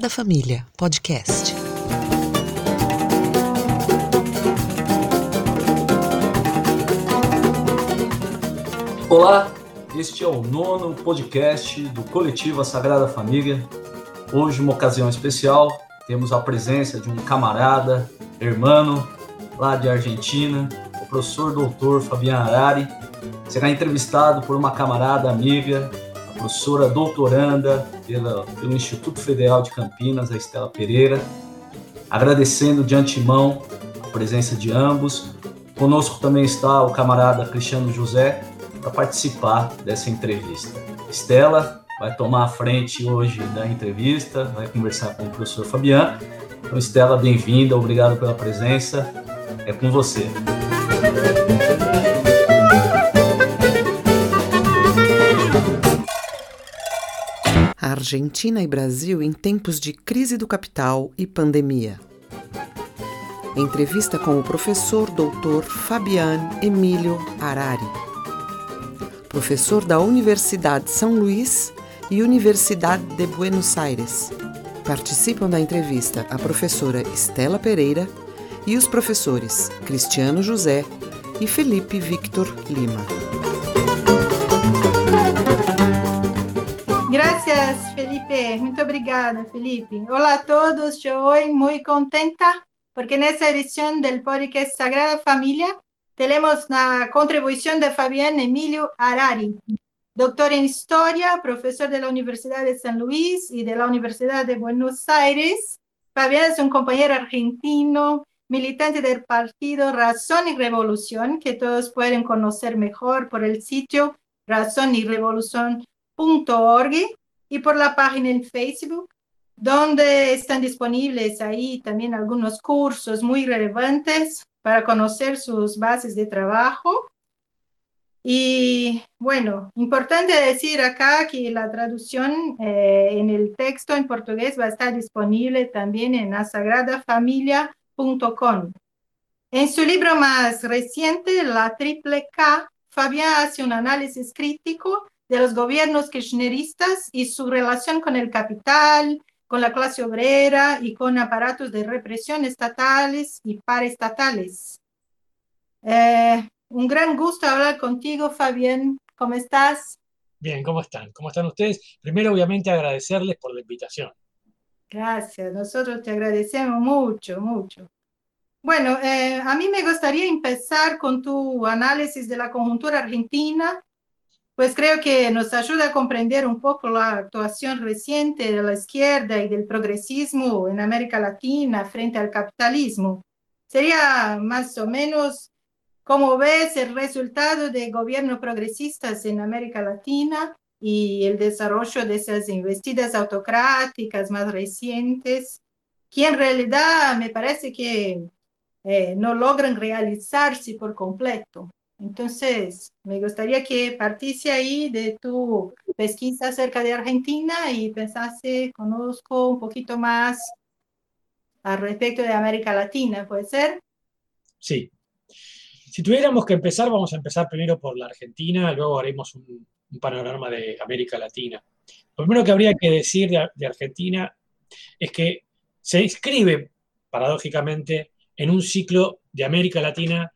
Sagrada Família Podcast. Olá, este é o nono podcast do Coletivo Sagrada Família. Hoje, uma ocasião especial, temos a presença de um camarada, hermano, lá de Argentina, o professor doutor Fabiano Arari. Será entrevistado por uma camarada amiga, professora doutoranda pela, pelo Instituto Federal de Campinas, a Estela Pereira. Agradecendo de antemão a presença de ambos. Conosco também está o camarada Cristiano José, para participar dessa entrevista. Estela vai tomar a frente hoje da entrevista, vai conversar com o professor Fabiano. Então, Estela, bem-vinda, obrigado pela presença. É com você. Argentina e Brasil em tempos de crise do capital e pandemia. Entrevista com o professor doutor Fabian Emílio Arari professor da Universidade São Luís e Universidade de Buenos Aires. Participam da entrevista a professora Estela Pereira e os professores Cristiano José e Felipe Victor Lima. Gracias, Felipe. Muito obrigada, Felipe. Olá a todos. Estou muito contenta porque nessa edição do podcast Sagrada Família tenemos la contribución de Fabián Emilio Arari, doctor en historia, profesor de la Universidad de San Luis y de la Universidad de Buenos Aires. Fabián es un compañero argentino, militante del partido Razón y Revolución, que todos pueden conocer mejor por el sitio razonyrevolución.org y por la página en Facebook, donde están disponibles ahí también algunos cursos muy relevantes para conocer sus bases de trabajo. Y bueno, importante decir acá que la traducción eh, en el texto en portugués va a estar disponible también en asagradafamilia.com. En su libro más reciente, La Triple K, Fabián hace un análisis crítico de los gobiernos kirchneristas y su relación con el capital, con la clase obrera y con aparatos de represión estatales y paraestatales. Eh, un gran gusto hablar contigo, Fabián. ¿Cómo estás? Bien, ¿cómo están? ¿Cómo están ustedes? Primero, obviamente, agradecerles por la invitación. Gracias, nosotros te agradecemos mucho, mucho. Bueno, eh, a mí me gustaría empezar con tu análisis de la conjuntura argentina pues creo que nos ayuda a comprender un poco la actuación reciente de la izquierda y del progresismo en América Latina frente al capitalismo. Sería más o menos cómo ves el resultado de gobiernos progresistas en América Latina y el desarrollo de esas investidas autocráticas más recientes, que en realidad me parece que eh, no logran realizarse por completo. Entonces, me gustaría que partisse ahí de tu pesquisa acerca de Argentina y pensase, conozco un poquito más al respecto de América Latina, ¿puede ser? Sí. Si tuviéramos que empezar, vamos a empezar primero por la Argentina, luego haremos un, panorama de América Latina. Lo primero que habría que decir de Argentina es que se inscribe, paradójicamente, en un ciclo de América Latina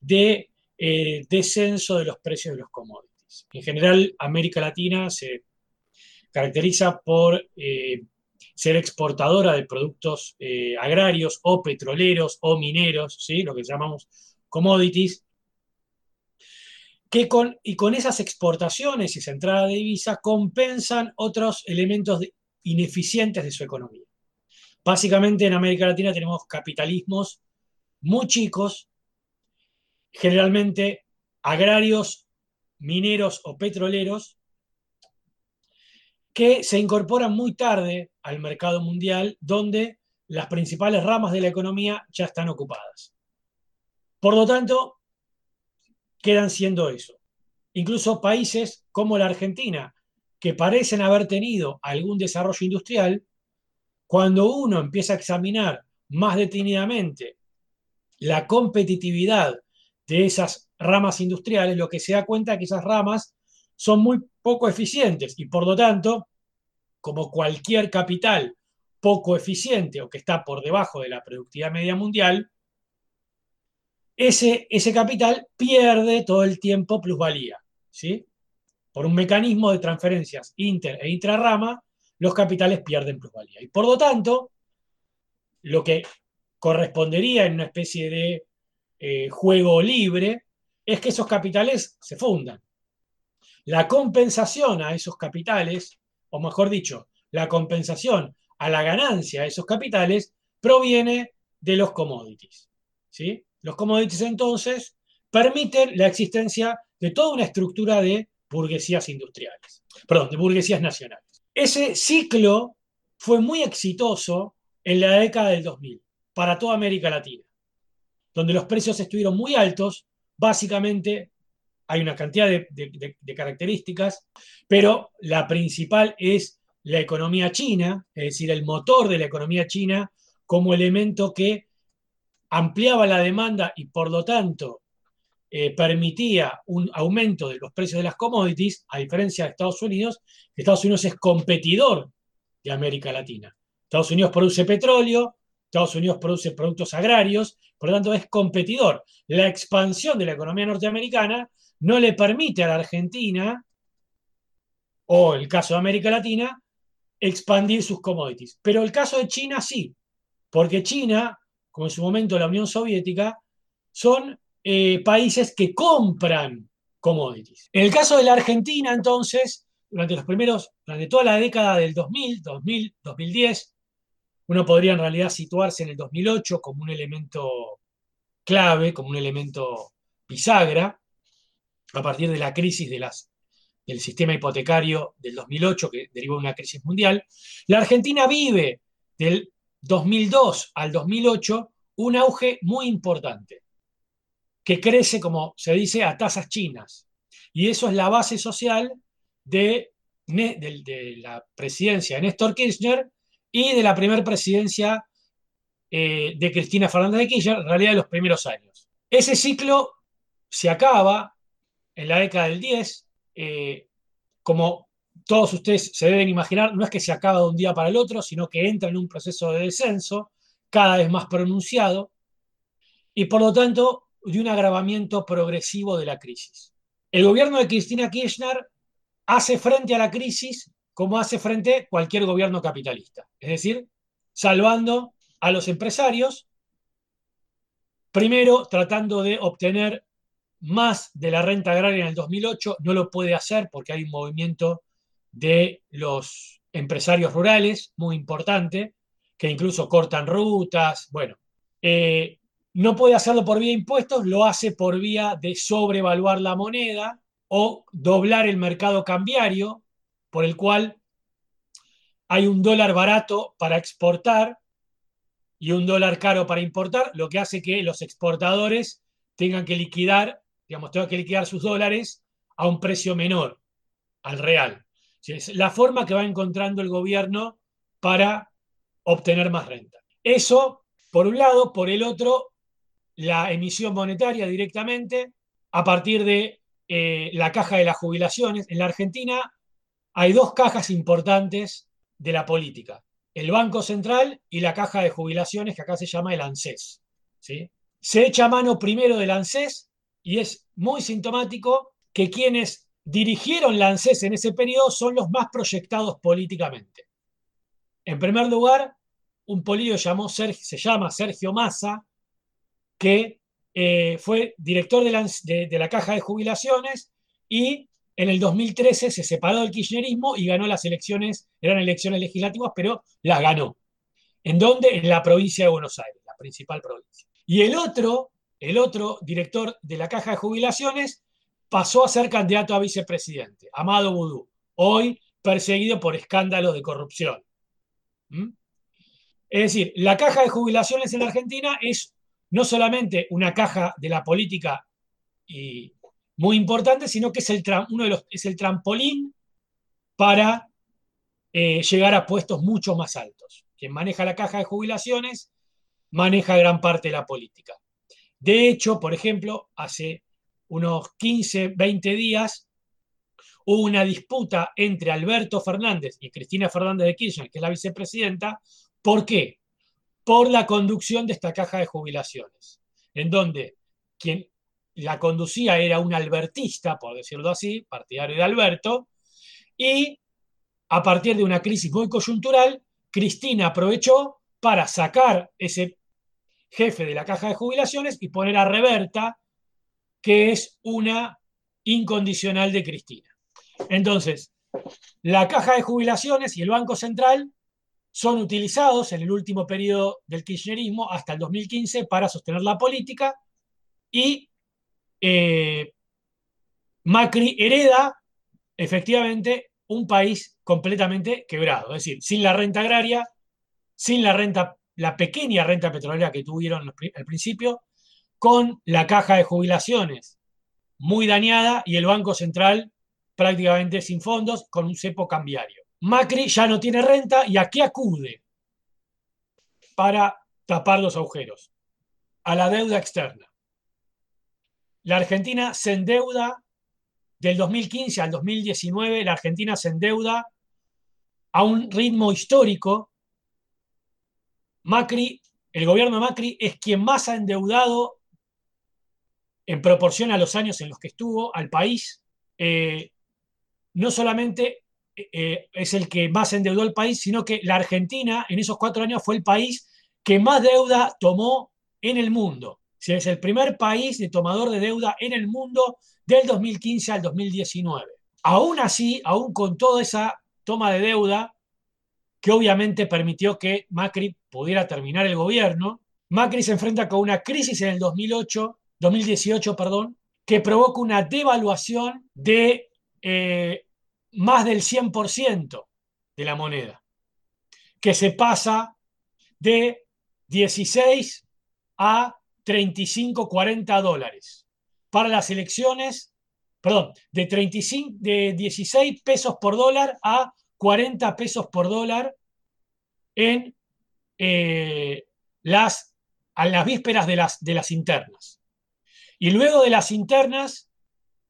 de eh, descenso de los precios de los commodities. En general, América Latina se caracteriza por eh, ser exportadora de productos eh, agrarios o petroleros o mineros, ¿sí? lo que llamamos commodities, que con, y con esas exportaciones y esa entrada de divisa compensan otros elementos ineficientes de su economía. Básicamente en América Latina tenemos capitalismos muy chicos generalmente agrarios, mineros o petroleros, que se incorporan muy tarde al mercado mundial, donde las principales ramas de la economía ya están ocupadas. Por lo tanto, quedan siendo eso. Incluso países como la Argentina, que parecen haber tenido algún desarrollo industrial, cuando uno empieza a examinar más detenidamente la competitividad de esas ramas industriales, lo que se da cuenta es que esas ramas son muy poco eficientes y por lo tanto, como cualquier capital poco eficiente o que está por debajo de la productividad media mundial, ese, ese capital pierde todo el tiempo plusvalía. ¿sí? Por un mecanismo de transferencias inter e intrarrama, los capitales pierden plusvalía. Y por lo tanto, lo que correspondería en una especie de eh, juego libre es que esos capitales se fundan. La compensación a esos capitales, o mejor dicho, la compensación a la ganancia de esos capitales proviene de los commodities. ¿sí? Los commodities entonces permiten la existencia de toda una estructura de burguesías industriales, perdón, de burguesías nacionales. Ese ciclo fue muy exitoso en la década del 2000 para toda América Latina, donde los precios estuvieron muy altos, básicamente hay una cantidad de, características, pero la principal es la economía china, es decir, el motor de la economía china como elemento que ampliaba la demanda y por lo tanto eh, permitía un aumento de los precios de las commodities, a diferencia de Estados Unidos, Estados Unidos es competidor de América Latina. Estados Unidos produce petróleo, Estados Unidos produce productos agrarios, por lo tanto es competidor. La expansión de la economía norteamericana no le permite a la Argentina, o el caso de América Latina, expandir sus commodities. Pero el caso de China sí, porque China, como en su momento la Unión Soviética, son eh, países que compran commodities. En el caso de la Argentina, entonces, durante los primeros, durante toda la década del 2000, 2000, 2010, uno podría en realidad situarse en el 2008 como un elemento clave, como un elemento bisagra, a partir de la crisis de las, del sistema hipotecario del 2008, que derivó de una crisis mundial, la Argentina vive del 2002 al 2008 un auge muy importante, que crece, como se dice, a tasas chinas. Y eso es la base social de, de, la presidencia de Néstor Kirchner y de la primera presidencia eh, de Cristina Fernández de Kirchner, en realidad de los primeros años. Ese ciclo se acaba en la década del 10. Eh, como todos ustedes se deben imaginar, no es que se acaba de un día para el otro, sino que entra en un proceso de descenso cada vez más pronunciado y por lo tanto de un agravamiento progresivo de la crisis. El gobierno de Cristina Kirchner hace frente a la crisis como hace frente cualquier gobierno capitalista, es decir, salvando a los empresarios, primero tratando de obtener más de la renta agraria en el 2008, no lo puede hacer porque hay un movimiento de los empresarios rurales muy importante, que incluso cortan rutas, bueno, eh, no puede hacerlo por vía de impuestos, lo hace por vía de sobrevaluar la moneda o doblar el mercado cambiario, por el cual hay un dólar barato para exportar y un dólar caro para importar, lo que hace que los exportadores tengan que liquidar digamos, tengo que liquidar sus dólares a un precio menor, al real. Es la forma que va encontrando el gobierno para obtener más renta. Eso, por un lado, por el otro, la emisión monetaria directamente a partir de eh, la caja de las jubilaciones. En la Argentina hay dos cajas importantes de la política, el Banco Central y la caja de jubilaciones que acá se llama el ANSES. ¿sí? Se echa mano primero del ANSES y es muy sintomático que quienes dirigieron la ANSES en ese periodo son los más proyectados políticamente. En primer lugar, un político llamó se llama Sergio Massa, que eh, fue director de la, de la Caja de Jubilaciones y en el 2013 se separó del kirchnerismo y ganó las elecciones, eran elecciones legislativas, pero las ganó. ¿En dónde? En la provincia de Buenos Aires, la principal provincia. Y el otro el otro director de la Caja de Jubilaciones, pasó a ser candidato a vicepresidente, Amado Vudú, hoy perseguido por escándalos de corrupción. ¿Mm? Es decir, la Caja de Jubilaciones en Argentina es no solamente una caja de la política y muy importante, sino que es el, uno de los, es el trampolín para eh, llegar a puestos mucho más altos. Quien maneja la caja de jubilaciones maneja gran parte de la política. De hecho, por ejemplo, hace unos 15, 20 días hubo una disputa entre Alberto Fernández y Cristina Fernández de Kirchner, que es la vicepresidenta, ¿Por qué? Por la conducción de esta caja de jubilaciones, en donde quien la conducía era un albertista, por decirlo así, partidario de Alberto, y a partir de una crisis muy coyuntural, Cristina aprovechó para sacar ese jefe de la caja de jubilaciones y poner a Reberta, que es una incondicional de Cristina. Entonces, la caja de jubilaciones y el Banco Central son utilizados en el último periodo del kirchnerismo hasta el 2015 para sostener la política y eh, Macri hereda efectivamente un país completamente quebrado, es decir, sin la renta agraria, sin la renta, la pequeña renta petrolera que tuvieron al principio, con la caja de jubilaciones muy dañada y el Banco Central prácticamente sin fondos, con un cepo cambiario. Macri ya no tiene renta y ¿a qué acude para tapar los agujeros? A la deuda externa. La Argentina se endeuda del 2015 al 2019, la Argentina se endeuda a un ritmo histórico. Macri, el gobierno de Macri es quien más ha endeudado en proporción a los años en los que estuvo al país. Eh, no solamente eh, es el que más endeudó el país, sino que la Argentina en esos cuatro años fue el país que más deuda tomó en el mundo. Es el primer país de tomador de deuda en el mundo del 2015 al 2019. Aún así, aún con toda esa toma de deuda, que obviamente permitió que Macri pudiera terminar el gobierno, Macri se enfrenta con una crisis en el 2008, 2018, perdón, que provoca una devaluación de eh, más del 100% de la moneda, que se pasa de 16 a 35, 40 dólares. Para las elecciones, perdón, de, 35, de 16 pesos por dólar a 40 pesos por dólar en eh, las, a las vísperas de las, de las internas. Y luego de las internas,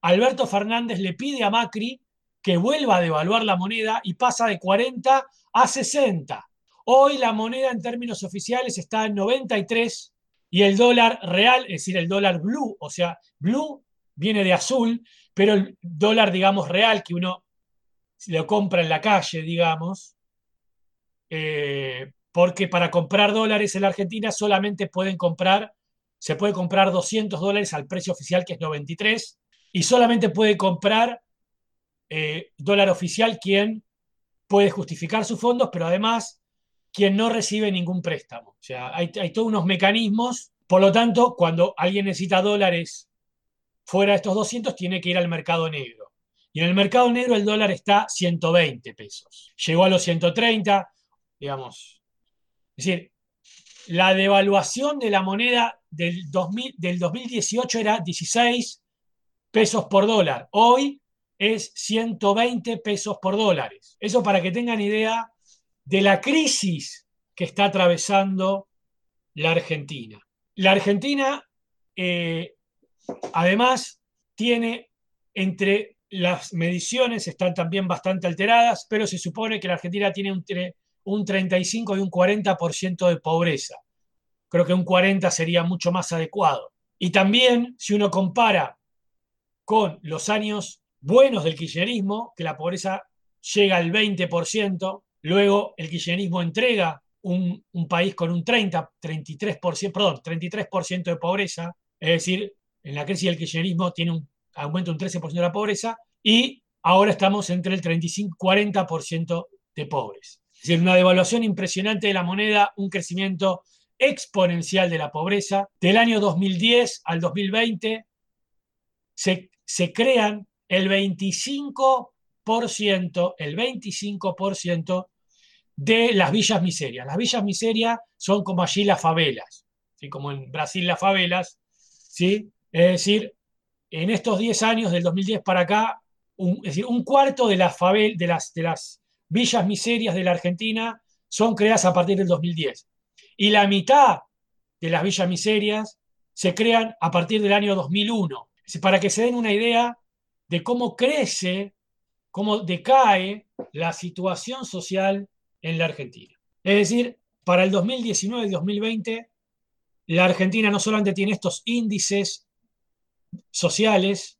Alberto Fernández le pide a Macri que vuelva a devaluar la moneda y pasa de 40 a 60. Hoy la moneda en términos oficiales está en 93 y el dólar real, es decir, el dólar blue, o sea, blue viene de azul, pero el dólar, digamos, real que uno lo compra en la calle, digamos, eh, porque para comprar dólares en la Argentina solamente pueden comprar, se puede comprar 200 dólares al precio oficial que es 93 y solamente puede comprar eh, dólar oficial quien puede justificar sus fondos, pero además quien no recibe ningún préstamo. O sea, hay, todos unos mecanismos. Por lo tanto, cuando alguien necesita dólares fuera de estos 200, tiene que ir al mercado negro. Y en el mercado negro el dólar está 120 pesos. Llegó a los 130, digamos. Es decir, la devaluación de la moneda del, 2000, del 2018 era 16 pesos por dólar. Hoy es 120 pesos por dólares. Eso para que tengan idea de la crisis que está atravesando la Argentina. La Argentina, eh, además, tiene entre las mediciones, están también bastante alteradas, pero se supone que la Argentina tiene entre un 35 y un 40% de pobreza. Creo que un 40 sería mucho más adecuado. Y también, si uno compara con los años buenos del kirchnerismo, que la pobreza llega al 20%, luego el kirchnerismo entrega un, país con un 30, 33%, perdón, 33% de pobreza, es decir, en la crisis del kirchnerismo tiene un aumento un 13% de la pobreza y ahora estamos entre el 35 40% de pobres. Es decir, una devaluación impresionante de la moneda, un crecimiento exponencial de la pobreza. Del año 2010 al 2020 se, se crean el 25%, el 25% de las villas miserias. Las villas miserias son como allí las favelas, ¿sí? como en Brasil las favelas, ¿sí? es decir, en estos 10 años, del 2010 para acá, un, cuarto de las, de, las, de las villas miserias de la Argentina son creadas a partir del 2010. Y la mitad de las villas miserias se crean a partir del año 2001. Para que se den una idea de cómo crece, cómo decae la situación social en la Argentina. Es decir, para el 2019 y 2020, la Argentina no solamente tiene estos índices sociales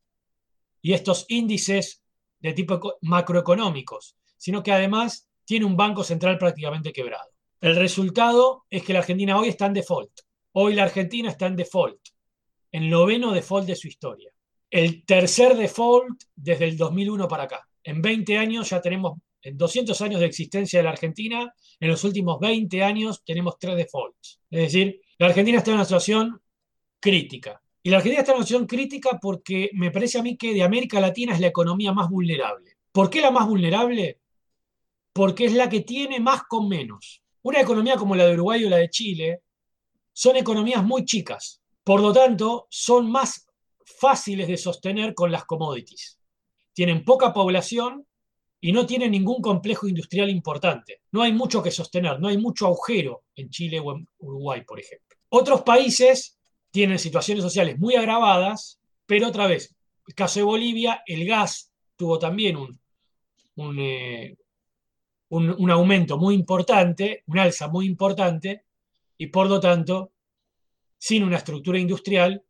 y estos índices de tipo macroeconómicos, sino que además tiene un banco central prácticamente quebrado. El resultado es que la Argentina hoy está en default. Hoy la Argentina está en default, en noveno default de su historia. El tercer default desde el 2001 para acá. En 20 años ya tenemos, en 200 años de existencia de la Argentina, en los últimos 20 años tenemos tres defaults. Es decir, la Argentina está en una situación crítica. Y la Argentina está en una situación crítica porque me parece a mí que de América Latina es la economía más vulnerable. ¿Por qué la más vulnerable? Porque es la que tiene más con menos. Una economía como la de Uruguay o la de Chile son economías muy chicas. Por lo tanto, son más fáciles de sostener con las commodities. Tienen poca población y no tienen ningún complejo industrial importante. No hay mucho que sostener, no hay mucho agujero en Chile o en Uruguay, por ejemplo. Otros países tienen situaciones sociales muy agravadas, pero otra vez, el caso de Bolivia, el gas tuvo también un, un, eh, un, aumento muy importante, un alza muy importante, y por lo tanto, sin una estructura industrial,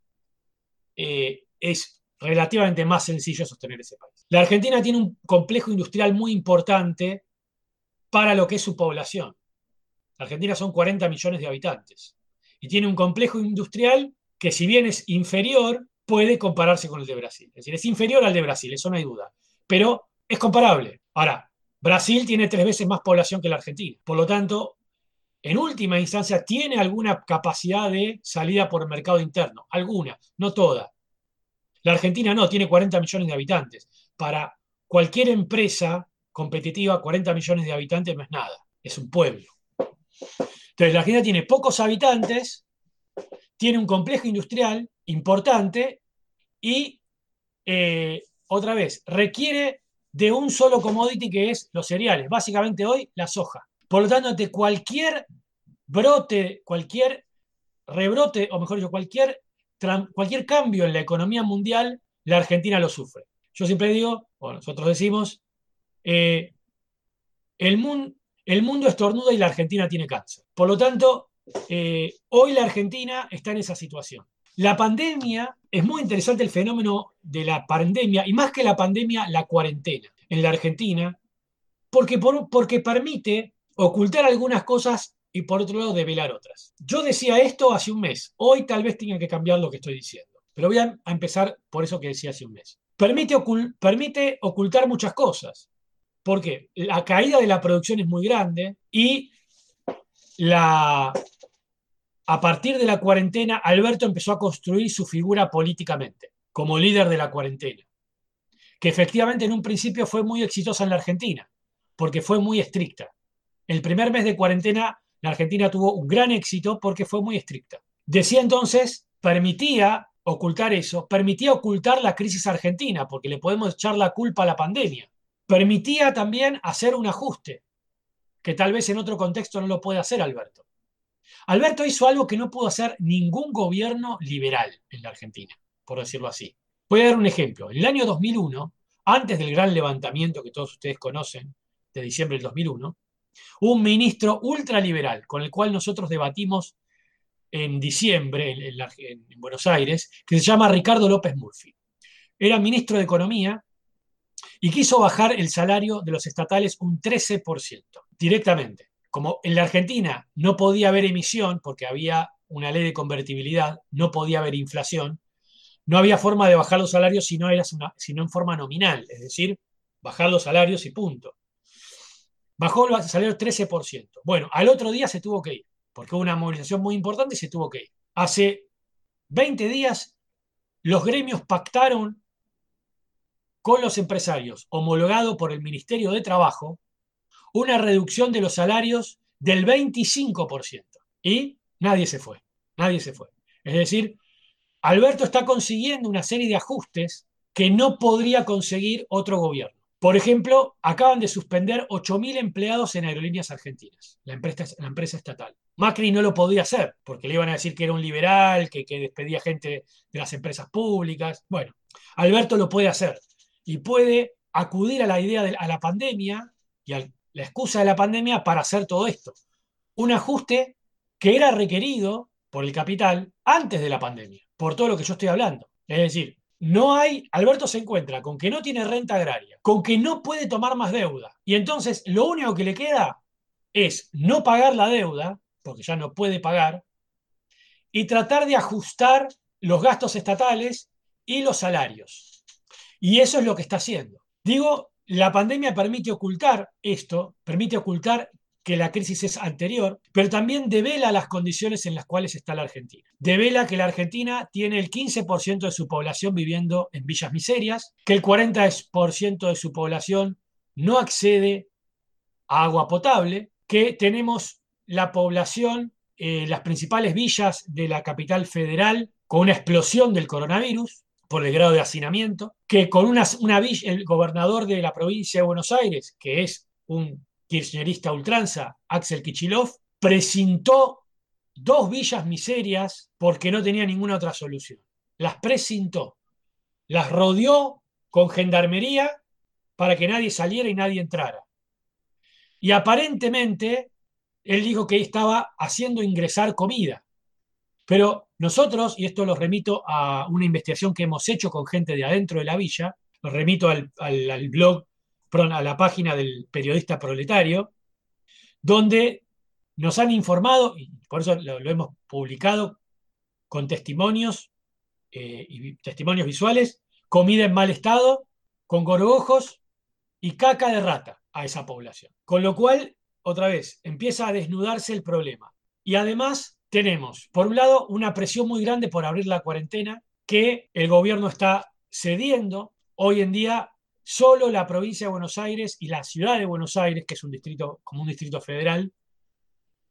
eh, es relativamente más sencillo sostener ese país. La Argentina tiene un complejo industrial muy importante para lo que es su población. La Argentina son 40 millones de habitantes y tiene un complejo industrial que si bien es inferior, puede compararse con el de Brasil. Es decir, es inferior al de Brasil, eso no hay duda, pero es comparable. Ahora, Brasil tiene tres veces más población que la Argentina. Por lo tanto, en última instancia, tiene alguna capacidad de salida por el mercado interno. Alguna, no toda. La Argentina no, tiene 40 millones de habitantes. Para cualquier empresa competitiva, 40 millones de habitantes no es nada, es un pueblo. Entonces, la Argentina tiene pocos habitantes, tiene un complejo industrial importante y, eh, otra vez, requiere de un solo commodity que es los cereales, básicamente hoy la soja. Por lo tanto, ante cualquier brote, cualquier rebrote, o mejor dicho, cualquier, cualquier cambio en la economía mundial, la Argentina lo sufre. Yo siempre digo, o nosotros decimos, eh, el, mundo, el mundo estornuda y la Argentina tiene cáncer. Por lo tanto, eh, hoy la Argentina está en esa situación. La pandemia, es muy interesante el fenómeno de la pandemia, y más que la pandemia, la cuarentena en la Argentina, porque, porque permite ocultar algunas cosas y por otro lado develar otras. Yo decía esto hace un mes, hoy tal vez tenga que cambiar lo que estoy diciendo, pero voy a, empezar por eso que decía hace un mes. Permite, permite ocultar muchas cosas, porque la caída de la producción es muy grande y la, a partir de la cuarentena, Alberto empezó a construir su figura políticamente, como líder de la cuarentena, que efectivamente en un principio fue muy exitosa en la Argentina, porque fue muy estricta. El primer mes de cuarentena, Argentina tuvo un gran éxito porque fue muy estricta. Decía entonces, permitía ocultar eso, permitía ocultar la crisis argentina, porque le podemos echar la culpa a la pandemia. Permitía también hacer un ajuste, que tal vez en otro contexto no lo puede hacer Alberto. Alberto hizo algo que no pudo hacer ningún gobierno liberal en la Argentina, por decirlo así. Voy a dar un ejemplo. En el año 2001, antes del gran levantamiento que todos ustedes conocen, de diciembre del 2001, hubo un ministro ultraliberal con el cual nosotros debatimos en diciembre en, en, Buenos Aires, que se llama Ricardo López Murphy. Era ministro de Economía y quiso bajar el salario de los estatales un 13%, directamente como en la Argentina no podía haber emisión porque había una ley de convertibilidad, no podía haber inflación, no había forma de bajar los salarios si no, en forma nominal, es decir, bajar los salarios y punto. Bajó el salario 13%. Bueno, al otro día se tuvo que ir, porque hubo una movilización muy importante y se tuvo que ir. Hace 20 días los gremios pactaron con los empresarios, homologado por el Ministerio de Trabajo, una reducción de los salarios del 25%. Y nadie se fue, nadie se fue. Es decir, Alberto está consiguiendo una serie de ajustes que no podría conseguir otro gobierno. Por ejemplo, acaban de suspender 8.000 empleados en aerolíneas argentinas, la empresa, estatal. Macri no lo podía hacer, porque le iban a decir que era un liberal, que, despedía gente de las empresas públicas. Bueno, Alberto lo puede hacer y puede acudir a la idea de a la pandemia y al la excusa de la pandemia para hacer todo esto. un ajuste que era requerido por el capital antes de la pandemia, por todo lo que yo estoy hablando. Es decir, no hay, Alberto se encuentra con que no tiene renta agraria, con que no puede tomar más deuda. Y entonces lo único que le queda es no pagar la deuda, porque ya no puede pagar, y tratar de ajustar los gastos estatales y los salarios. Y eso es lo que está haciendo. Digo, la pandemia permite ocultar esto, permite ocultar que la crisis es anterior, pero también devela las condiciones en las cuales está la Argentina. Devela que la Argentina tiene el 15% de su población viviendo en villas miserias, que el 40% de su población no accede a agua potable, que tenemos la población, en las principales villas de la capital federal, con una explosión del coronavirus por el grado de hacinamiento, que con una, una villa, el gobernador de la provincia de Buenos Aires, que es un kirchnerista ultranza, Axel Kichilov, presintó dos villas miserias porque no tenía ninguna otra solución. Las presintó, las rodeó con gendarmería para que nadie saliera y nadie entrara. Y aparentemente él dijo que estaba haciendo ingresar comida. Pero nosotros, y esto lo remito a una investigación que hemos hecho con gente de adentro de la villa, lo remito al blog a la página del periodista proletario, donde nos han informado, y por eso lo, hemos publicado, con testimonios eh, y testimonios visuales, comida en mal estado, con gorgojos y caca de rata a esa población. Con lo cual, otra vez, empieza a desnudarse el problema. Y además tenemos, por un lado, una presión muy grande por abrir la cuarentena, que el gobierno está cediendo. Hoy en día Solo la provincia de Buenos Aires y la ciudad de Buenos Aires, que es un distrito como un distrito federal,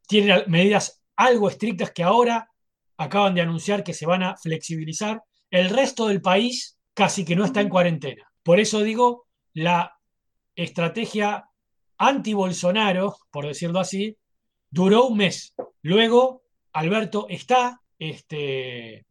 tienen medidas algo estrictas que ahora acaban de anunciar que se van a flexibilizar. El resto del país casi que no está en cuarentena. Por eso digo, la estrategia anti-Bolsonaro, por decirlo así, duró un mes. Luego, Alberto está este,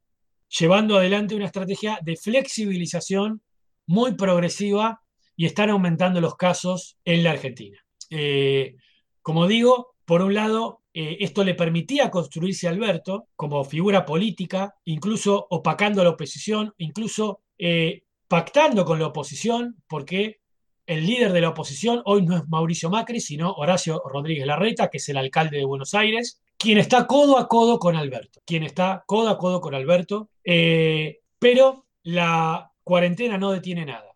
llevando adelante una estrategia de flexibilización muy progresiva y están aumentando los casos en la Argentina. Eh, como digo, por un lado, eh, esto le permitía construirse a Alberto como figura política, incluso opacando a la oposición, incluso eh, pactando con la oposición, porque el líder de la oposición hoy no es Mauricio Macri, sino Horacio Rodríguez Larreta, que es el alcalde de Buenos Aires, quien está codo a codo con Alberto, quien está codo a codo con Alberto, pero la cuarentena no detiene nada.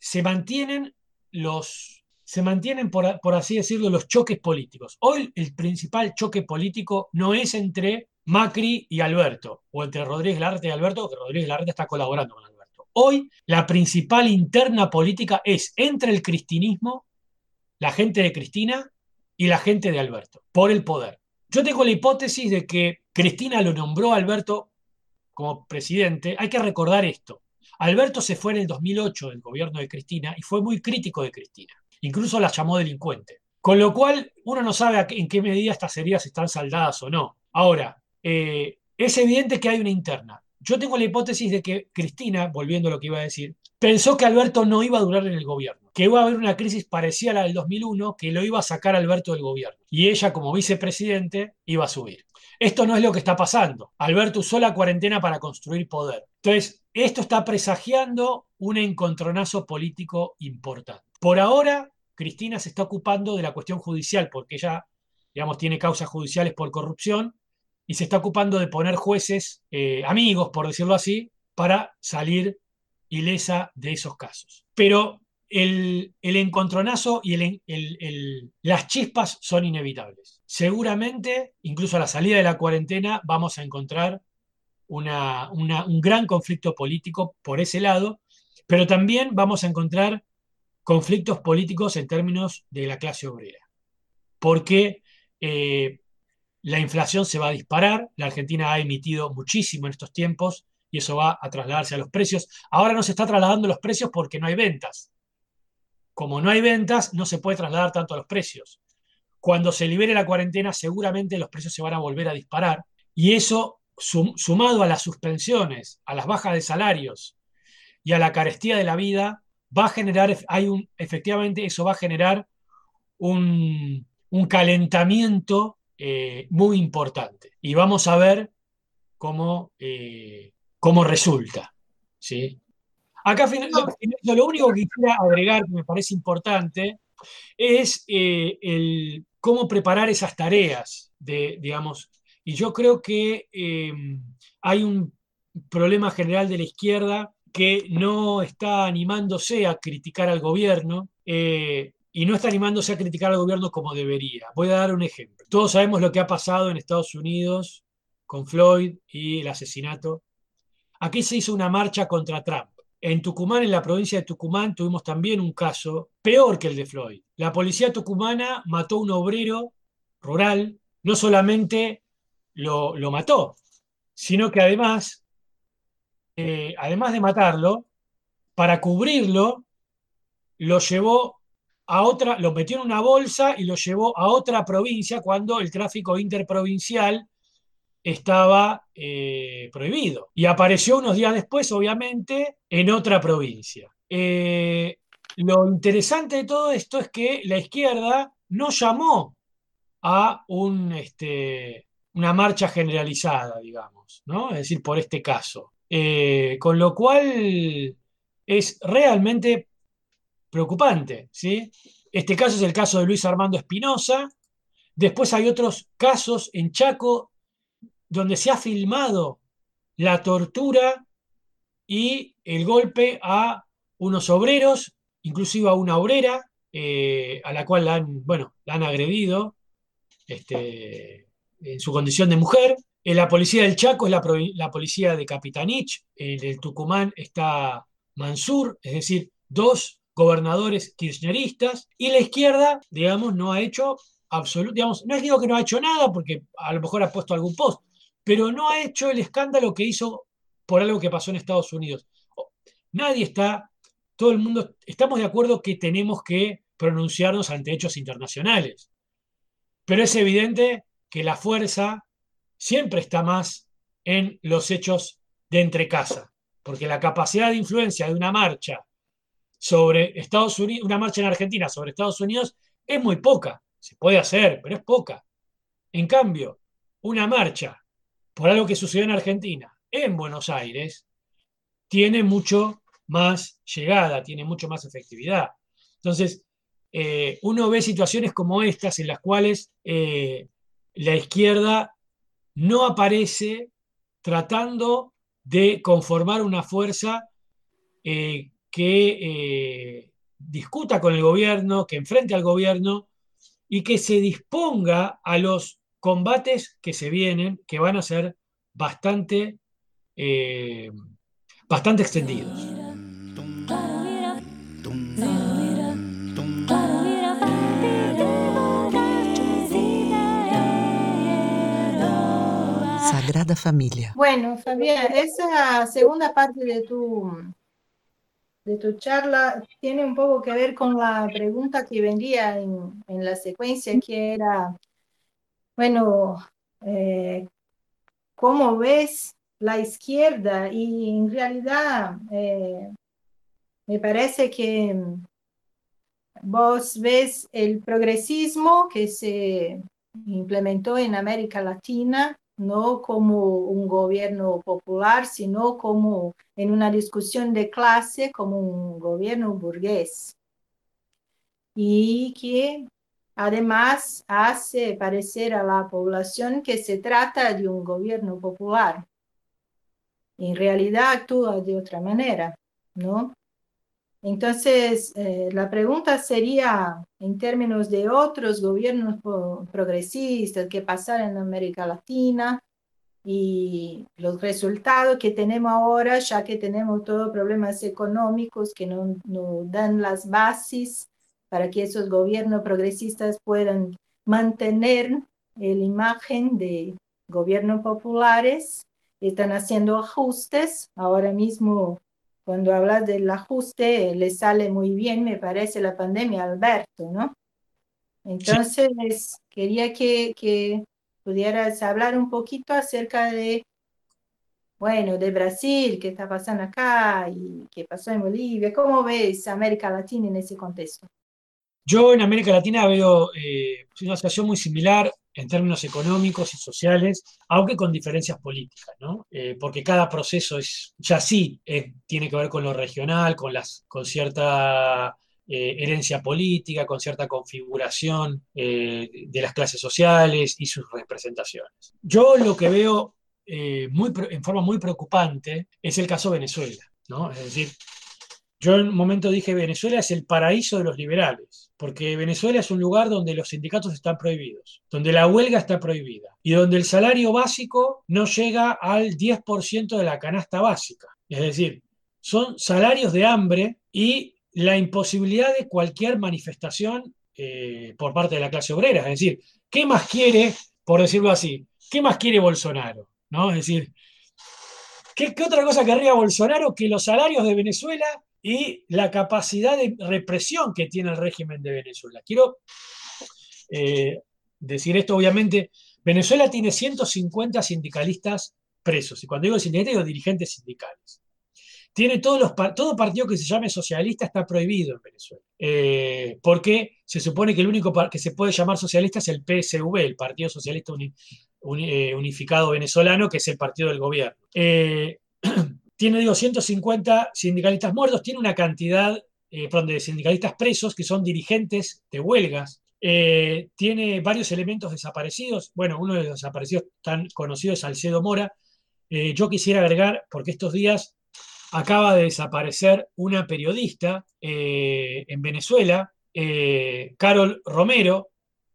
se mantienen los, se mantienen, por, por, así decirlo, los choques políticos. Hoy el principal choque político no es entre Macri y Alberto, o entre Rodríguez Larreta y Alberto, porque Rodríguez Larreta está colaborando con Alberto. Hoy la principal interna política es entre el cristinismo, la gente de Cristina y la gente de Alberto, por el poder. Yo tengo la hipótesis de que Cristina lo nombró a Alberto como presidente. Hay que recordar esto. Alberto se fue en el 2008 del gobierno de Cristina y fue muy crítico de Cristina. Incluso la llamó delincuente. Con lo cual, uno no sabe en qué medida estas heridas están saldadas o no. Ahora, eh, es evidente que hay una interna. Yo tengo la hipótesis de que Cristina, volviendo a lo que iba a decir, pensó que Alberto no iba a durar en el gobierno, que iba a haber una crisis parecida a la del 2001, que lo iba a sacar Alberto del gobierno. Y ella, como vicepresidente, iba a subir. Esto no es lo que está pasando. Alberto usó la cuarentena para construir poder. Entonces, esto está presagiando un encontronazo político importante. Por ahora, Cristina se está ocupando de la cuestión judicial, porque ella, digamos, tiene causas judiciales por corrupción y se está ocupando de poner jueces eh, amigos, por decirlo así, para salir ilesa de esos casos. Pero el, encontronazo y las chispas son inevitables. Seguramente, incluso a la salida de la cuarentena, vamos a encontrar un gran conflicto político por ese lado, pero también vamos a encontrar conflictos políticos en términos de la clase obrera, porque eh, la inflación se va a disparar, la Argentina ha emitido muchísimo en estos tiempos y eso va a trasladarse a los precios. Ahora no se está trasladando los precios porque no hay ventas. Como no hay ventas, no se puede trasladar tanto a los precios. Cuando se libere la cuarentena, seguramente los precios se van a volver a disparar y eso sumado a las suspensiones, a las bajas de salarios y a la carestía de la vida, va a generar, hay un, efectivamente eso va a generar un, calentamiento eh, muy importante. Y vamos a ver cómo, eh, cómo resulta. ¿sí? Acá lo, único que quisiera agregar que me parece importante es eh, el, cómo preparar esas tareas, de, digamos, y yo creo que hay un problema general de la izquierda que no está animándose a criticar al gobierno, y no está animándose a criticar al gobierno como debería. Voy a dar un ejemplo. Todos sabemos lo que ha pasado en Estados Unidos con Floyd y el asesinato. Aquí se hizo una marcha contra Trump. En Tucumán, en la provincia de Tucumán, tuvimos también un caso peor que el de Floyd. La policía tucumana mató a un obrero rural, no solamente lo, mató, sino que además, eh, además de matarlo, para cubrirlo, lo llevó a otra, lo metió en una bolsa y lo llevó a otra provincia cuando el tráfico interprovincial estaba eh, prohibido. Y apareció unos días después, obviamente, en otra provincia. Eh, lo interesante de todo esto es que la izquierda no llamó a este, una marcha generalizada, digamos, ¿no? Es decir, por este caso. Eh, con lo cual es realmente preocupante. ¿sí? Este caso es el caso de Luis Armando Espinosa. Después hay otros casos en Chaco donde se ha filmado la tortura y el golpe a unos obreros, inclusive a una obrera, eh, a la cual la han, bueno, han agredido este, en su condición de mujer. En la policía del Chaco es la, policía de Capitanich, en el Tucumán está Mansur, es decir, dos gobernadores kirchneristas, y la izquierda, digamos, no ha hecho absolutamente, no es digo que no ha hecho nada, porque a lo mejor ha puesto algún post, pero no ha hecho el escándalo que hizo por algo que pasó en Estados Unidos. Nadie está, todo el mundo, estamos de acuerdo que tenemos que pronunciarnos ante hechos internacionales, pero es evidente que la fuerza siempre está más en los hechos de entre casa, porque la capacidad de influencia de una marcha sobre Estados Unidos, una marcha en Argentina sobre Estados Unidos es muy poca. Se puede hacer, pero es poca. En cambio, una marcha por algo que sucedió en Argentina, en Buenos Aires, tiene mucho más llegada, tiene mucho más efectividad. Entonces, eh, uno ve situaciones como estas en las cuales eh, la izquierda no aparece tratando de conformar una fuerza eh, que discuta con el gobierno, que enfrente al gobierno y que se disponga a los combates que se vienen, que van a ser bastante, eh, bastante extendidos. Sagrada Familia. Bueno, Fabián, esa segunda parte de tu de tu charla tiene un poco que ver con la pregunta que vendría en, en la secuencia, que era, bueno, eh, ¿cómo ves la izquierda? Y en realidad eh, me parece que vos ves el progresismo que se implementó en América Latina no como un gobierno popular, sino como en una discusión de clase, como un gobierno burgués. Y que además hace parecer a la población que se trata de un gobierno popular. En realidad actúa de otra manera, ¿no? Entonces, eh, la pregunta sería, en términos de otros gobiernos progresistas que pasaron en América Latina y los resultados que tenemos ahora, ya que tenemos todos problemas económicos que no, no dan las bases para que esos gobiernos progresistas puedan mantener la imagen de gobiernos populares, están haciendo ajustes. Ahora mismo cuando hablas del ajuste, le sale muy bien, me parece, la pandemia, Alberto, ¿no? Entonces, quería que, que, pudieras hablar un poquito acerca de, bueno, de Brasil, qué está pasando acá y qué pasó en Bolivia. ¿Cómo ves América Latina en ese contexto? Yo en América Latina veo eh, una situación muy similar en términos económicos y sociales, aunque con diferencias políticas, ¿no? Eh, porque cada proceso es, ya sí eh, tiene que ver con lo regional, con, las, con cierta herencia política, con cierta configuración de las clases sociales y sus representaciones. Yo lo que veo muy, en forma muy preocupante es el caso Venezuela, ¿no? Es decir, yo en un momento dije, Venezuela es el paraíso de los liberales, porque Venezuela es un lugar donde los sindicatos están prohibidos, donde la huelga está prohibida y donde el salario básico no llega al 10% de la canasta básica. Es decir, son salarios de hambre y la imposibilidad de cualquier manifestación eh, por parte de la clase obrera. Es decir, ¿qué más quiere, por decirlo así, qué más quiere Bolsonaro? ¿No? Es decir, ¿qué, ¿qué otra cosa querría Bolsonaro que los salarios de Venezuela y la capacidad de represión que tiene el régimen de Venezuela. Quiero eh, decir esto, obviamente, Venezuela tiene 150 sindicalistas presos, y cuando digo sindicalistas, digo dirigentes sindicales. Tiene todos los, todo partido que se llame socialista está prohibido en Venezuela, eh, porque se supone que el único que se puede llamar socialista es el PSV, el Partido Socialista eh, Unificado Venezolano, que es el partido del gobierno. tiene, digo, 150 sindicalistas muertos, tiene una cantidad eh, de sindicalistas presos que son dirigentes de huelgas, eh, tiene varios elementos desaparecidos. Bueno, uno de los desaparecidos tan conocidos es Salcedo Mora. Eh, yo quisiera agregar, porque estos días acaba de desaparecer una periodista en Venezuela, Carol Romero.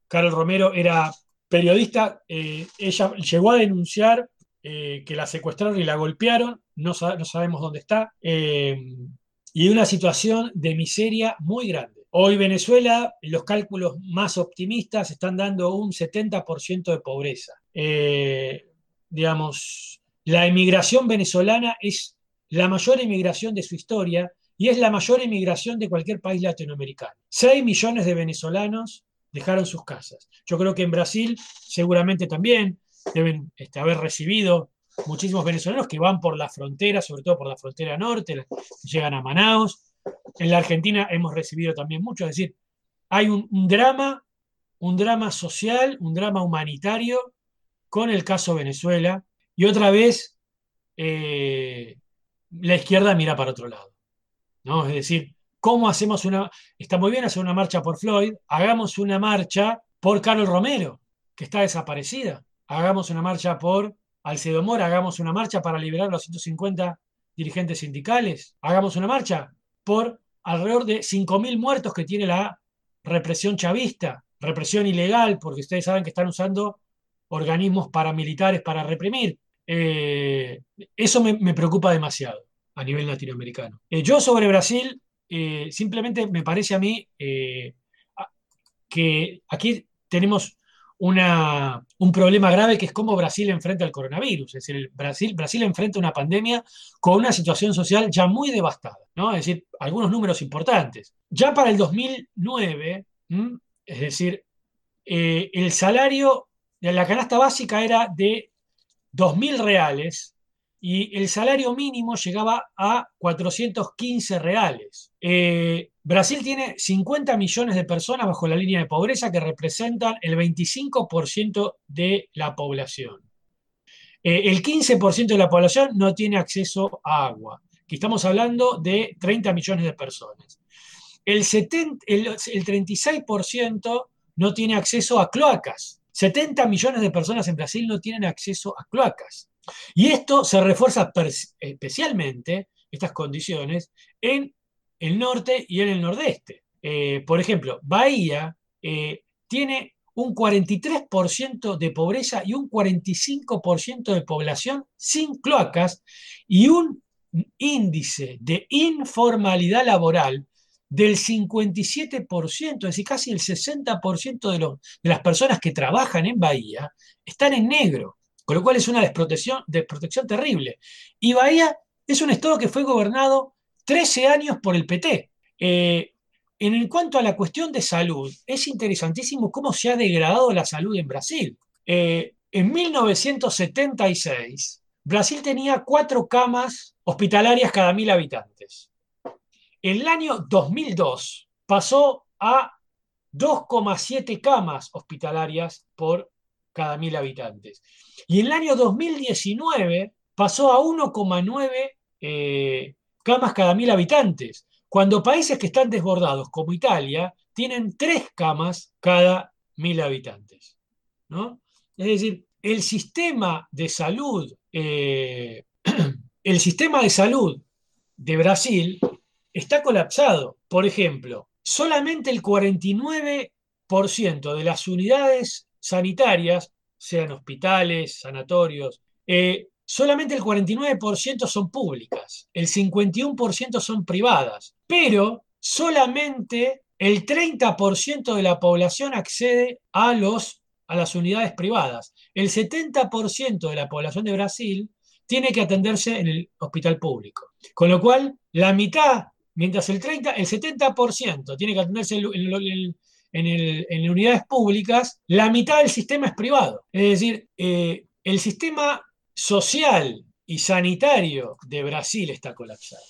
Carol Romero era periodista, ella llegó a denunciar que la secuestraron y la golpearon no, sabemos dónde está, eh, y una situación de miseria muy grande. Hoy Venezuela, los cálculos más optimistas están dando un 70% de pobreza. Eh, digamos, la emigración venezolana es la mayor emigración de su historia y es la mayor emigración de cualquier país latinoamericano. 6 millones de venezolanos dejaron sus casas. Yo creo que en Brasil seguramente también deben este, haber recibido muchísimos venezolanos que van por la frontera, sobre todo por la frontera norte, llegan a Manaus. En la Argentina hemos recibido también mucho, es decir, hay un, drama, un drama social, un drama humanitario con el caso Venezuela, y otra vez eh, la izquierda mira para otro lado. ¿no? Es decir, ¿cómo hacemos una... Está muy bien hacer una marcha por Floyd, hagamos una marcha por Carlos Romero, que está desaparecida. Hagamos una marcha por Alcedo Mora, hagamos una marcha para liberar a los 150 dirigentes sindicales, hagamos una marcha por alrededor de 5.000 muertos que tiene la represión chavista, represión ilegal, porque ustedes saben que están usando organismos paramilitares para reprimir. Eh, eso me, preocupa demasiado a nivel latinoamericano. Eh, yo sobre Brasil, eh, simplemente me parece a mí que aquí tenemos un problema grave que es cómo Brasil enfrenta el coronavirus. Es decir, Brasil, Brasil enfrenta una pandemia con una situación social ya muy devastada, ¿no? Es decir, algunos números importantes. Ya para el 2009, es decir, eh, el salario de la canasta básica era de 2.000 reales y el salario mínimo llegaba a 415 reales. Eh, Brasil tiene 50 millones de personas bajo la línea de pobreza que representan el 25% de la población. Eh, el 15% de la población no tiene acceso a agua, que estamos hablando de 30 millones de personas. El, el 36% no tiene acceso a cloacas. 70 millones de personas en Brasil no tienen acceso a cloacas. Y esto se refuerza especialmente, estas condiciones, en el norte y en el nordeste. Eh, por ejemplo, Bahía eh, tiene un 43% de pobreza y un 45% de población sin cloacas y un índice de informalidad laboral del 57%, es decir, casi el 60% de, de las personas que trabajan en Bahía están en negro. Con lo cual es una desprotección, desprotección terrible. Y Bahía es un estado que fue gobernado 13 años por el PT. Eh, en cuanto a la cuestión de salud, es interesantísimo cómo se ha degradado la salud en Brasil. Eh, en 1976, Brasil tenía cuatro camas hospitalarias cada mil habitantes. En el año 2002 pasó a 2,7 camas hospitalarias por cada mil habitantes. Y en el año 2019 pasó a 1,9 eh, camas cada mil habitantes, cuando países que están desbordados, como Italia, tienen 3 camas cada mil habitantes. ¿no? Es decir, el sistema de salud, eh, el sistema de salud de Brasil está colapsado. Por ejemplo, solamente el 49% de las unidades sanitarias, sean hospitales, sanatorios, eh, solamente el 49% son públicas, el 51% son privadas, pero solamente el 30% de la población accede a, los, a las unidades privadas. El 70% de la población de Brasil tiene que atenderse en el hospital público. Con lo cual, la mitad, mientras el 30, el 70% tiene que atenderse en, en, unidades públicas, la mitad del sistema es privado. Es decir, eh, el sistema social y sanitario de Brasil está colapsado.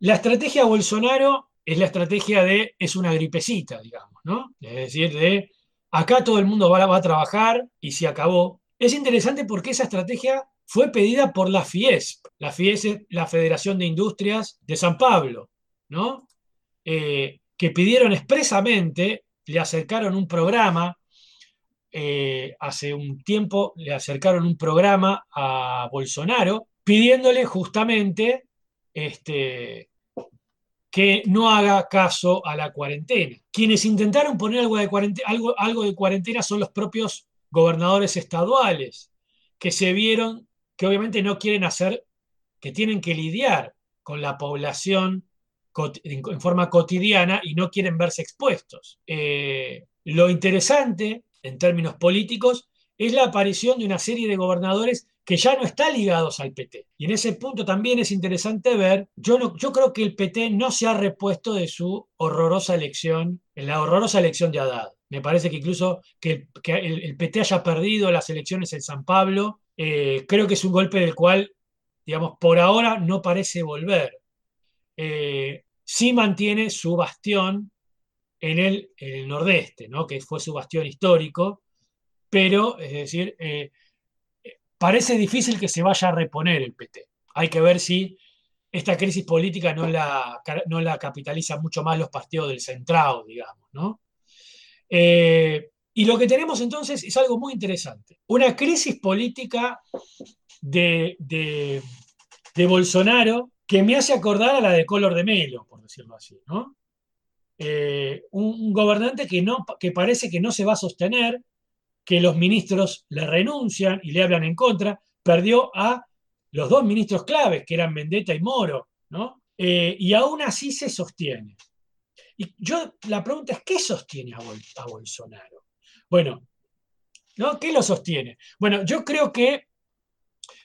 La estrategia Bolsonaro es la estrategia de, es una gripecita, digamos, ¿no? Es decir, de acá todo el mundo va, va a trabajar y se acabó. Es interesante porque esa estrategia fue pedida por la FIESP. La FIESP es la Federación de Industrias de San Pablo, ¿no? Eh, que pidieron expresamente, le acercaron un programa, eh, hace un tiempo le acercaron un programa a Bolsonaro, pidiéndole justamente este, que no haga caso a la cuarentena. Quienes intentaron poner algo de algo, algo de cuarentena son los propios gobernadores estaduales, que se vieron que obviamente no quieren hacer, que tienen que lidiar con la población en forma cotidiana y no quieren verse expuestos. Eh, lo interesante, en términos políticos, es la aparición de una serie de gobernadores que ya no están ligados al PT. Y en ese punto también es interesante ver, yo, yo creo que el PT no se ha repuesto de su horrorosa elección, en la horrorosa elección de Haddad. Me parece que incluso que, el, PT haya perdido las elecciones en San Pablo eh, creo que es un golpe del cual, digamos, por ahora no parece volver. Eh, sí mantiene su bastión en el, nordeste, ¿no? que fue su bastión histórico, pero, es decir, eh, parece difícil que se vaya a reponer el PT. Hay que ver si esta crisis política no la, no la capitalizan mucho más los partidos del centrado, digamos, ¿no? Y lo que tenemos entonces es algo muy interesante. Una crisis política de, Bolsonaro que me hace acordar a la de Color de Melo, por decirlo así, ¿no? Eh, un, gobernante que, no, que parece que no se va a sostener, que los ministros le renuncian y le hablan en contra, perdió a los dos ministros claves, que eran Mendetta y Moro, ¿no? Eh, y aún así se sostiene. Y yo, la pregunta es, ¿qué sostiene a Bolsonaro? Bueno, ¿no? ¿qué lo sostiene? Bueno, yo creo que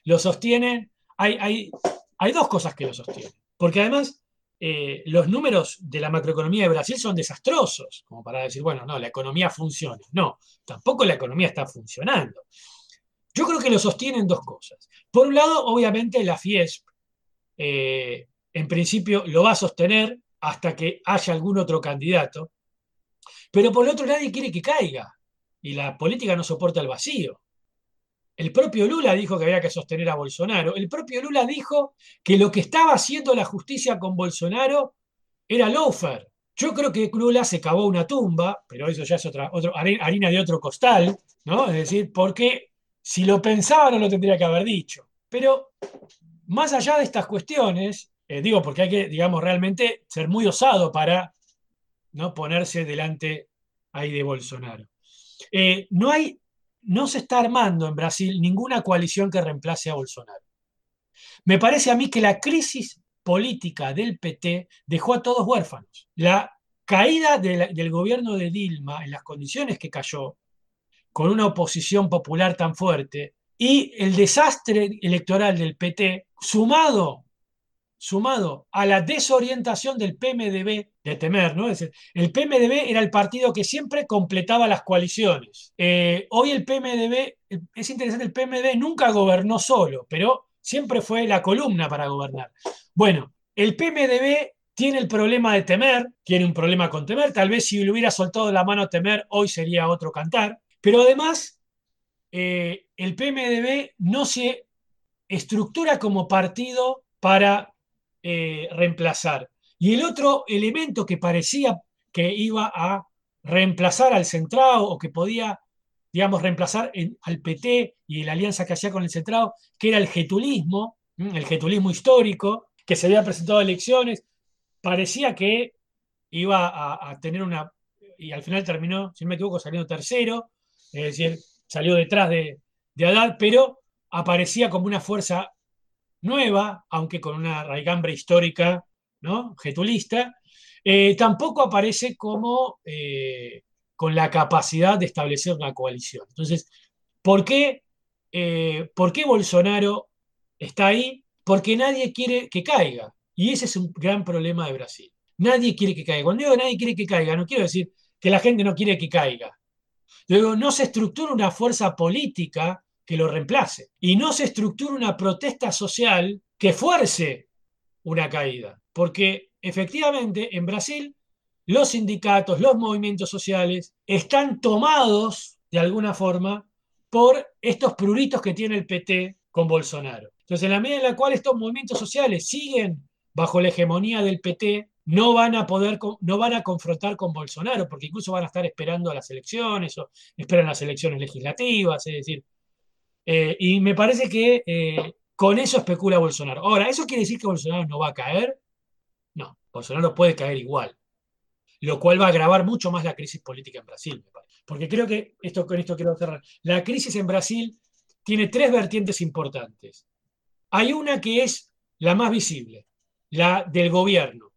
lo sostiene, hay, hay, hay dos cosas que lo sostienen, porque además eh, los números de la macroeconomía de Brasil son desastrosos, como para decir, bueno, no, la economía funciona. No, tampoco la economía está funcionando. Yo creo que lo sostienen dos cosas. Por un lado, obviamente, la FIESP, eh, en principio, lo va a sostener hasta que haya algún otro candidato, pero por el otro nadie quiere que caiga y la política no soporta el vacío. El propio Lula dijo que había que sostener a Bolsonaro. El propio Lula dijo que lo que estaba haciendo la justicia con Bolsonaro era loafer. Yo creo que Lula se cavó una tumba, pero eso ya es otra, harina de otro costal, ¿no? Es decir, porque si lo pensaba no lo tendría que haber dicho. Pero más allá de estas cuestiones, eh, digo, porque hay que, digamos, realmente ser muy osado para no ponerse delante ahí de Bolsonaro. Eh, no, hay, no se está armando en Brasil ninguna coalición que reemplace a Bolsonaro. Me parece a mí que la crisis política del PT dejó a todos huérfanos. La caída del gobierno de Dilma en las condiciones que cayó, con una oposición popular tan fuerte, y el desastre electoral del PT, sumado sumado a la desorientación del PMDB de temer, ¿no? Es decir, el PMDB era el partido que siempre completaba las coaliciones. Eh, hoy el PMDB, es interesante, el PMDB nunca gobernó solo, pero siempre fue la columna para gobernar. Bueno, el PMDB tiene el problema de Temer, tiene un problema con Temer, tal vez si le hubiera soltado la mano a Temer hoy sería otro cantar, pero además eh, el PMDB no se estructura como partido para eh, reemplazar. Y el otro elemento que parecía que iba a reemplazar al centrado o que podía, digamos, reemplazar al PT y la alianza que hacía con el centrado, que era el getulismo, el getulismo histórico, que se había presentado a elecciones, parecía que iba a, tener una, y al final terminó, si no me equivoco, saliendo tercero, es decir, salió detrás de, de Haddad, pero aparecía como una fuerza nueva, aunque con una raigambre histórica, ¿no? Getulista, eh, tampoco aparece como eh, con la capacidad de establecer una coalición. Entonces, ¿por qué, eh, ¿por qué Bolsonaro está ahí? Porque nadie quiere que caiga. Y ese es un gran problema de Brasil. Nadie quiere que caiga. Cuando digo nadie quiere que caiga, no quiero decir que la gente no quiere que caiga. Luego, no se estructura una fuerza política que lo reemplace. Y no se estructura una protesta social que fuerce una caída. Porque efectivamente en Brasil los sindicatos, los movimientos sociales están tomados de alguna forma por estos pruritos que tiene el PT con Bolsonaro. Entonces, en la medida en la cual estos movimientos sociales siguen bajo la hegemonía del PT, no van a poder, no van a confrontar con Bolsonaro, porque incluso van a estar esperando a las elecciones o esperan las elecciones legislativas, es decir, eh, y me parece que eh, con eso especula Bolsonaro. Ahora, ¿eso quiere decir que Bolsonaro no va a caer? No, Bolsonaro puede caer igual, lo cual va a agravar mucho más la crisis política en Brasil, me parece. Porque creo que, esto, con esto quiero cerrar, la crisis en Brasil tiene tres vertientes importantes. Hay una que es la más visible, la del gobierno,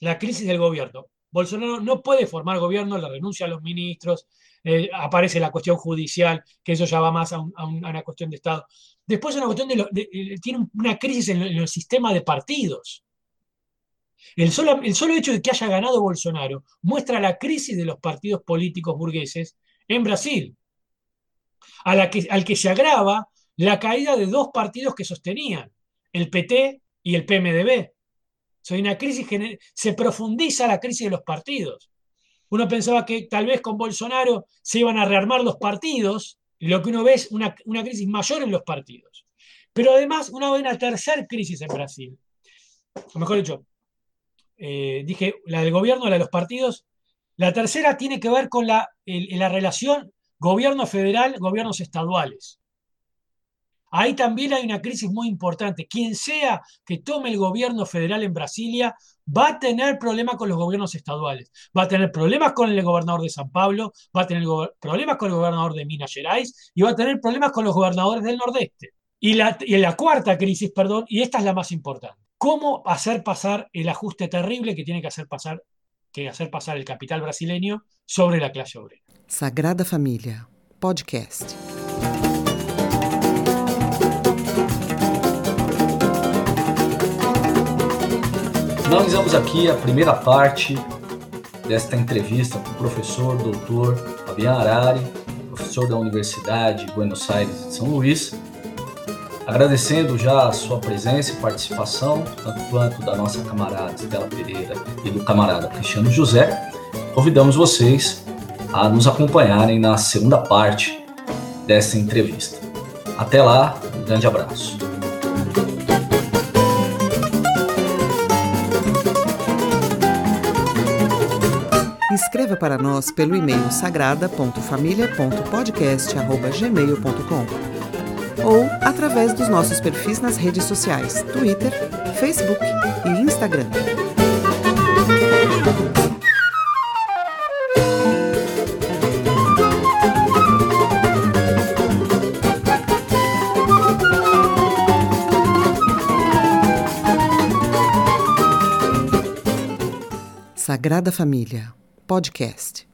la crisis del gobierno. Bolsonaro no puede formar gobierno, la renuncia a los ministros, eh, aparece la cuestión judicial, que eso ya va más a, una cuestión de Estado. Después una cuestión de, eh, tiene una crisis en, el sistema de partidos. El solo, el solo hecho de que haya ganado Bolsonaro muestra la crisis de los partidos políticos burgueses en Brasil, a la que, al que se agrava la caída de dos partidos que sostenían, el PT y el PMDB. Soy una crisis se profundiza la crisis de los partidos. Uno pensaba que tal vez con Bolsonaro se iban a rearmar los partidos, lo que uno ve es una, crisis mayor en los partidos. Pero además uno ve una tercera crisis en Brasil. O mejor dicho, eh, dije la del gobierno, la de los partidos. La tercera tiene que ver con la, la relación gobierno federal, gobiernos estaduales. Ahí también hay una crisis muy importante. Quien sea que tome el gobierno federal en Brasilia va a tener problemas con los gobiernos estaduales, va a tener problemas con el gobernador de San Pablo, va a tener problemas con el gobernador de Minas Gerais y va a tener problemas con los gobernadores del Nordeste. Y la, y la cuarta crisis, perdón, y esta es la más importante, ¿cómo hacer pasar el ajuste terrible que tiene que hacer pasar, que hacer pasar el capital brasileño sobre la clase obrera? Sagrada Familia, podcast. Finalizamos aqui a primeira parte desta entrevista com o professor doutor Fabian Arari, professor da Universidade de Buenos Aires de São Luís. Agradecendo já a sua presença e participação, tanto quanto da nossa camarada Estela Pereira e do camarada Cristiano José, convidamos vocês a nos acompanharem na segunda parte dessa entrevista. Até lá, um grande abraço. Escreva para nós pelo e-mail sagrada.familia.podcast.gmail.com ou através dos nossos perfis nas redes sociais Twitter, Facebook e Instagram. Sagrada Família podcast.